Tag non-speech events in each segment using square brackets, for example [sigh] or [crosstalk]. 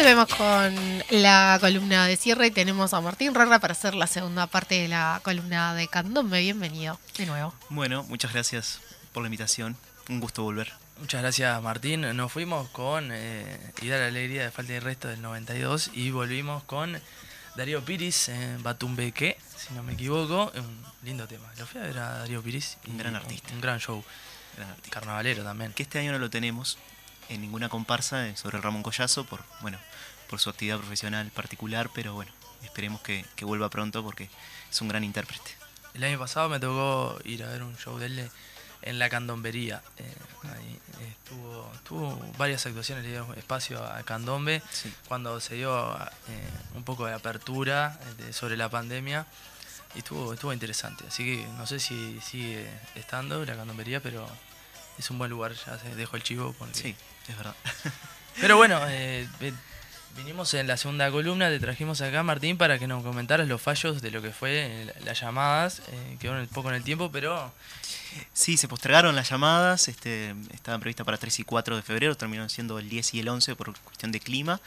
volvemos con la columna de cierre y tenemos a Martín Rara para hacer la segunda parte de la columna de Candombe. Bienvenido de nuevo. Bueno, muchas gracias por la invitación. Un gusto volver. Muchas gracias Martín. Nos fuimos con eh, Ida la Alegría de Falta de Resto del 92 y volvimos con Darío Piris en Batumbeque, si no me equivoco. Un lindo tema. Lo fui a ver a Darío Piris. Un gran artista. Un, gran show. Carnavalero también. Que este año no lo tenemos en ninguna comparsa eh, sobre el Ramón Collazo por, bueno, por su actividad profesional particular, pero bueno, esperemos que, vuelva pronto porque es un gran intérprete. El año pasado me tocó ir a ver un show de él en la candombería. Eh, ahí estuvo, tuvo varias actuaciones, le dio espacio a Candombe cuando se dio eh, un poco de apertura sobre la pandemia y estuvo, estuvo interesante. Así que no sé si sigue estando la candombería, pero es un buen lugar, ya se dejo el chivo. Sí, es verdad. [laughs] Pero bueno, eh, vinimos en la segunda columna, te trajimos acá, Martín, para que nos comentaras los fallos de lo que fue eh, las llamadas, eh, quedó un poco en el tiempo, pero... Sí, se postergaron las llamadas, este, estaban previstas para 3 y 4 de febrero, terminaron siendo el 10 y el 11 por cuestión de clima.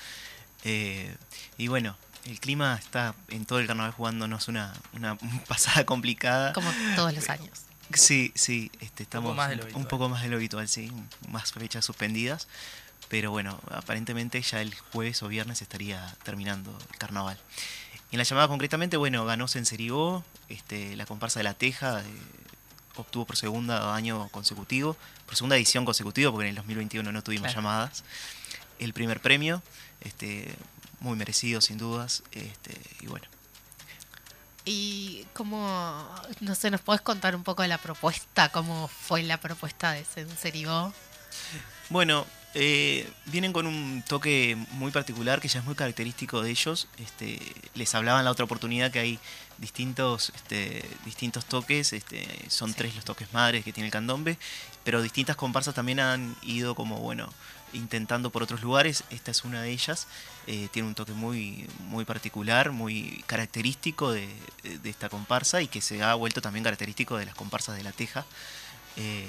y bueno, el clima está en todo el carnaval jugándonos una, una [laughs] pasada complicada. Como todos los años. Sí, sí, este, estamos un poco, más de lo habitual, sí, más fechas suspendidas. Pero bueno, aparentemente ya el jueves o viernes estaría terminando el carnaval. En la llamada concretamente, bueno, ganó Senserigó, este, la comparsa de la Teja, eh, obtuvo por segundo año consecutivo, por segunda edición consecutiva, porque en el 2021 no tuvimos llamadas, el primer premio, este, muy merecido sin dudas, este, y bueno, y cómo, no sé, ¿nos podés contar un poco de la propuesta? ¿Cómo fue la propuesta de Senseribó? Bueno, eh, vienen con un toque muy particular que ya es muy característico de ellos. Este, les hablaba en la otra oportunidad que hay distintos, este, distintos toques, este, son tres los toques madres que tiene el candombe, pero distintas comparsas también han ido como, bueno, intentando por otros lugares. Esta es una de ellas. Eh, tiene un toque muy, muy particular, muy característico de, esta comparsa y que se ha vuelto también característico de las comparsas de la Teja. Eh,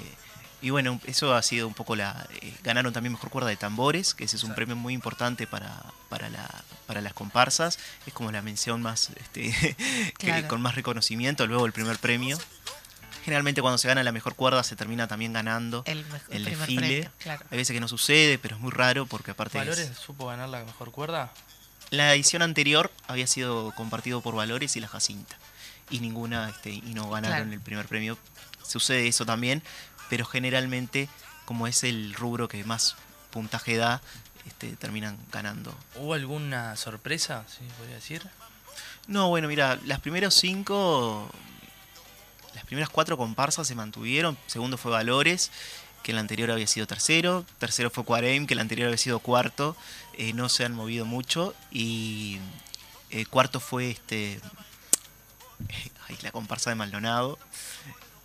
y bueno, eso ha sido un poco la... Eh, ganaron también Mejor Cuerda de Tambores, que ese es un premio muy importante para, para, la, para las comparsas. Es como la mención más, este, [laughs] con más reconocimiento, luego el primer premio. Generalmente cuando se gana la mejor cuerda se termina también ganando el, desfile. Hay veces que no sucede, pero es muy raro porque aparte... ¿Valores supo ganar la mejor cuerda? La edición anterior había sido compartido por Valores y la Jacinta. Y ninguna, este, y no ganaron el primer premio. Sucede eso también, pero generalmente, como es el rubro que más puntaje da, este, terminan ganando. ¿Hubo alguna sorpresa, si podría decir? No, bueno, mira, las primeros cinco las primeras cuatro comparsas se mantuvieron. Segundo fue Valores, que el anterior había sido tercero. Tercero fue Cuarem, que el anterior había sido cuarto. Eh, no se han movido mucho. Y eh, cuarto fue este. la comparsa de Maldonado.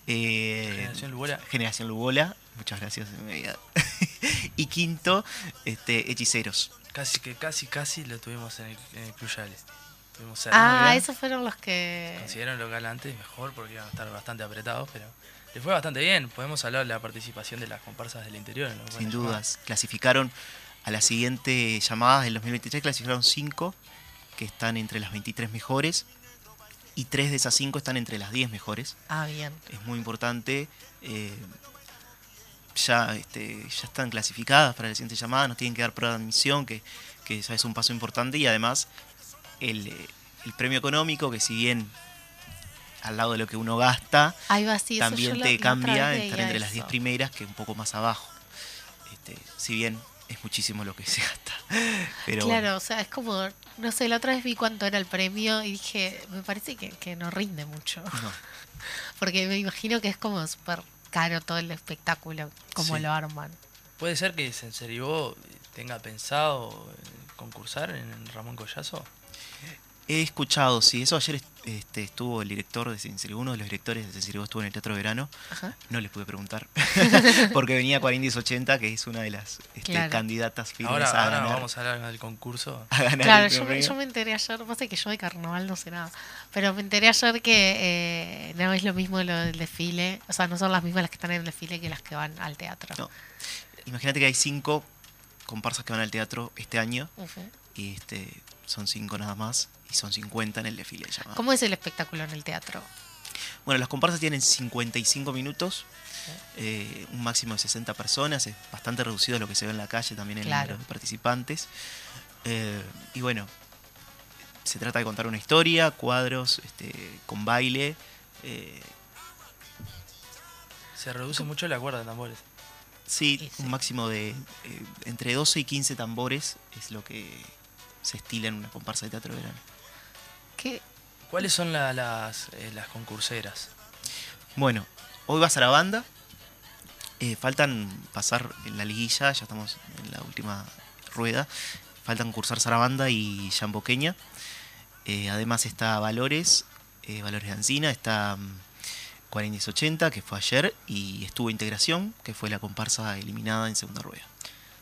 Eh, Generación Lubola. Generación Lubola. Muchas gracias. [laughs] y quinto, este, Hechiceros. Casi que casi, casi lo tuvimos en el, en el ah, esos fueron los que... Consiguieron local antes mejor porque iban a estar bastante apretados, pero les fue bastante bien. Podemos hablar de la participación de las comparsas del interior. Sin dudas. Clasificaron a la siguiente llamada del 2023, clasificaron 5 que están entre las 23 mejores y 3 de esas 5 están entre las 10 mejores. Ah, bien. Es muy importante. Eh, ya, este, ya están clasificadas para la siguiente llamada, nos tienen que dar prueba de admisión, que, que ya es un paso importante y además el, premio económico, que si bien al lado de lo que uno gasta, también te cambia estar entre las 10 primeras que un poco más abajo. Este, si bien es muchísimo lo que se gasta. [laughs] Pero claro, o sea, es como, no sé, la otra vez vi cuánto era el premio y dije, me parece que, no rinde mucho. [laughs] Porque me imagino que es como súper caro todo el espectáculo, como lo arman. ¿Puede ser que Senseribó tenga pensado concursar en Ramón Collazo? He escuchado, sí, eso ayer este, estuvo el director de Cincerigo, uno de los directores de Cincerigo estuvo en el Teatro Verano. No les pude preguntar, [laughs] porque venía 4080, que es una de las este, candidatas firmes ahora, a ahora vamos a hablar del concurso. [laughs] claro, yo, me enteré ayer, pasa que yo de carnaval no sé nada, pero me enteré ayer que eh, no es lo mismo lo del desfile, o sea, no son las mismas las que están en el desfile que las que van al teatro. Imagínate que hay cinco comparsas que van al teatro este año. Y este, son cinco nada más. Y son 50 en el desfile. Llamado. ¿Cómo es el espectáculo en el teatro? Bueno, las comparsas tienen 55 minutos. Eh, un máximo de 60 personas, es bastante reducido lo que se ve en la calle también en el número de participantes. Eh, y bueno, se trata de contar una historia, cuadros este, con baile. Eh, se reduce mucho la cuerda de tambores. Sí, un máximo de entre 12 y 15 tambores es lo que se estila en una comparsa de teatro de verano. ¿Qué? ¿Cuáles son las, las concurseras? Bueno, hoy va a la banda, eh, faltan pasar en la liguilla, ya estamos en la última rueda. Faltan cursar Sarabanda y Jamboqueña. Eh, además está Valores, eh, Valores de Ancina, está um, mm, 4080, que fue ayer, y estuvo Integración, que fue la comparsa eliminada en segunda rueda.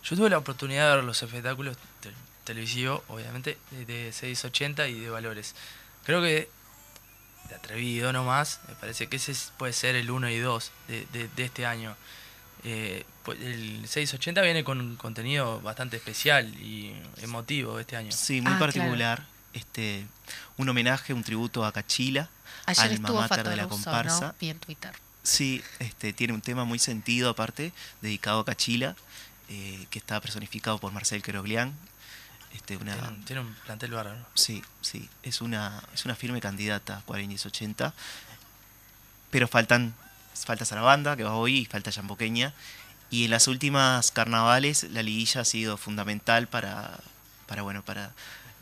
Yo tuve la oportunidad de ver los espectáculos televisivos, obviamente, de 680 y de Valores. Creo que de atrevido nomás, me parece que ese puede ser el 1 y 2 de, de este año. Eh, pues, el 680 viene con un contenido bastante especial y emotivo este año. Sí, muy ah, particular. Este, un homenaje, un tributo a Cachila, Ayer alma mater de la comparsa. Twitter. Sí, este, tiene un tema muy sentido aparte, dedicado a Cachila, eh, que está personificado por Marcel Queroglián. Este, una, tiene, un, plantel bárbaro. Sí, sí, es una, es una firme candidata a 80 pero faltan falta Sarabanda, que va hoy, y falta Chamboqueña. Y en las últimas carnavales la liguilla ha sido fundamental para, para bueno, para,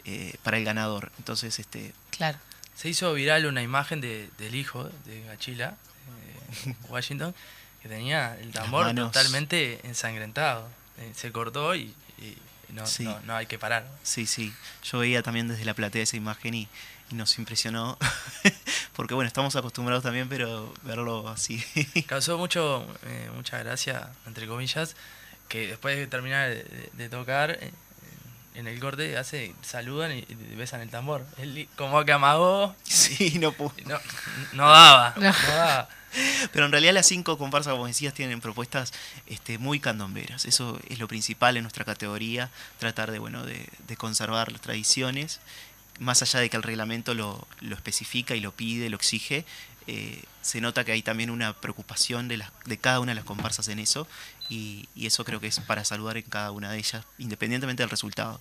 eh, para el ganador. Entonces, este. Claro. Se hizo viral una imagen de, del hijo de Gachila, eh, Washington, que tenía el tambor totalmente ensangrentado. Eh, se cortó y, no, no, hay que parar. Sí, sí. Yo veía también desde la platea esa imagen y, y nos impresionó. [laughs] Porque bueno, estamos acostumbrados también, pero verlo así. [laughs] Causó mucho, eh, mucha gracia, entre comillas, que después de terminar de, tocar, eh, en el corte hace, saludan y, besan el tambor. Él como que amagó. [laughs] Sí, no pudo. No, daba, [laughs] no. daba. Pero en realidad las cinco comparsas, como decías, tienen propuestas este, muy candomberas. Eso es lo principal en nuestra categoría, tratar de, bueno, de, de conservar las tradiciones más allá de que el reglamento lo, especifica y lo pide, lo exige, eh, se nota que hay también una preocupación de, de cada una de las comparsas en eso y, eso creo que es para saludar en cada una de ellas, independientemente del resultado.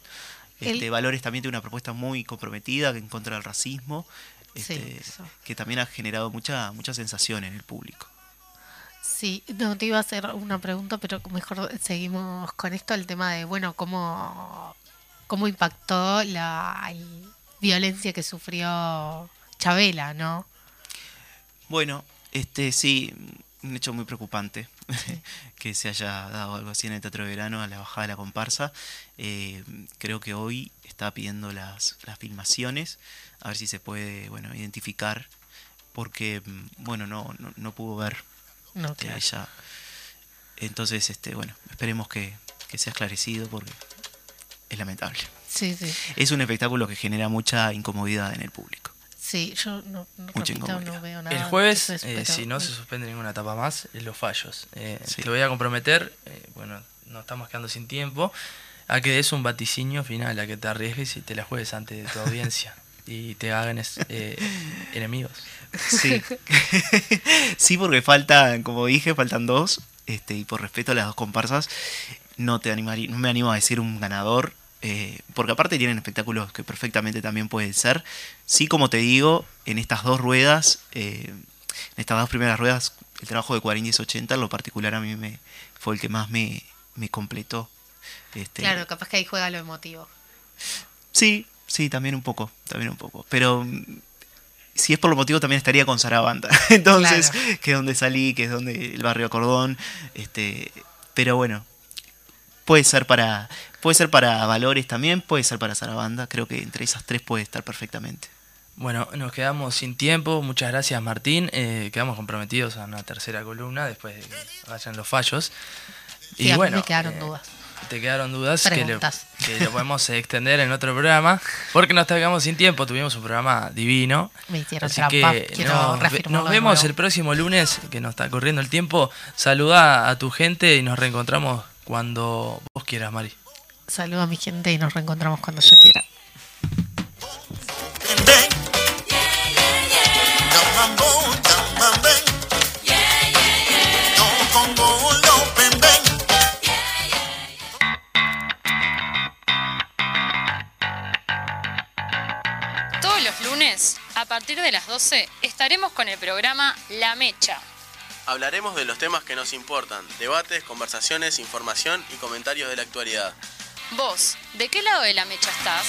Este, Valores también tiene una propuesta muy comprometida en contra del racismo, este, que también ha generado mucha, mucha sensación en el público. Sí, no te iba a hacer una pregunta, pero mejor seguimos con esto, el tema de, bueno, cómo, cómo impactó la, violencia que sufrió Chabela, ¿no? Bueno, este sí, un hecho muy preocupante [laughs] que se haya dado algo así en el Teatro de Verano a la bajada de la comparsa. Eh, creo que hoy está pidiendo las, las filmaciones, a ver si se puede bueno, identificar, porque bueno, no, no, pudo ver no, claro. ella. Entonces, este, bueno, esperemos que, que sea esclarecido porque es lamentable. Es un espectáculo que genera mucha incomodidad en el público. Sí, yo no, veo nada. El jueves, eh, si no se suspende ninguna etapa más, los fallos. Eh, Te voy a comprometer, eh, bueno, nos estamos quedando sin tiempo, a que des un vaticinio final, a que te arriesgues y te la juegues ante tu audiencia [laughs] y te hagan enemigos. Sí. [laughs] sí, porque faltan, como dije, faltan dos, este, y por respeto a las dos comparsas, no te animaría, no me animo a decir un ganador eh, porque aparte tienen espectáculos que perfectamente también pueden ser. Sí, como te digo, en estas dos ruedas, eh, en estas dos primeras ruedas, el trabajo de 40 y 80 en lo particular a mí me fue el que más me, completó. Este, claro, capaz que ahí juega lo emotivo. Sí, sí, también un poco, también un poco. Pero mm, si es por lo motivo también estaría con Sarabanda. [laughs] Entonces, que es donde salí, que es donde el barrio Cordón. Este, pero bueno, puede ser para puede ser para Valores también, puede ser para Sarabanda, creo que entre esas tres puede estar perfectamente. Bueno, nos quedamos sin tiempo, muchas gracias Martín, eh, quedamos comprometidos a una tercera columna después de que vayan los fallos. y bueno, me quedaron eh, dudas. Te quedaron dudas que lo, que podemos [laughs] extender en otro programa, porque nos quedamos sin tiempo, tuvimos un programa divino. Me hicieron así que nos, nos vemos el próximo lunes, que nos está corriendo el tiempo. Saluda a tu gente y nos reencontramos cuando vos quieras, Mari. Saludo a mi gente y nos reencontramos cuando yo quiera. Todos los lunes, a partir de las 12, estaremos con el programa La Mecha. Hablaremos de los temas que nos importan, debates, conversaciones, información y comentarios de la actualidad. Vos, ¿de qué lado de la mecha estás?